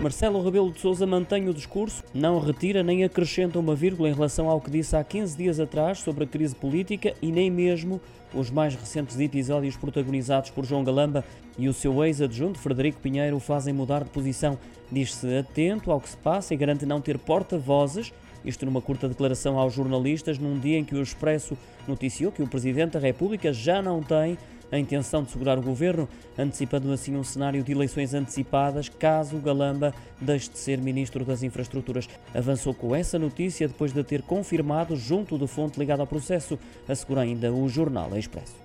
Marcelo Rebelo de Sousa mantém o discurso, não retira nem acrescenta uma vírgula em relação ao que disse há 15 dias atrás sobre a crise política e nem mesmo os mais recentes episódios protagonizados por João Galamba e o seu ex-adjunto Frederico Pinheiro fazem mudar de posição. Diz-se atento ao que se passa e garante não ter porta-vozes isto numa curta declaração aos jornalistas, num dia em que o Expresso noticiou que o Presidente da República já não tem a intenção de segurar o governo, antecipando assim um cenário de eleições antecipadas caso Galamba deixe de ser Ministro das Infraestruturas. Avançou com essa notícia depois de ter confirmado, junto de fonte ligada ao processo, assegura ainda o jornal Expresso.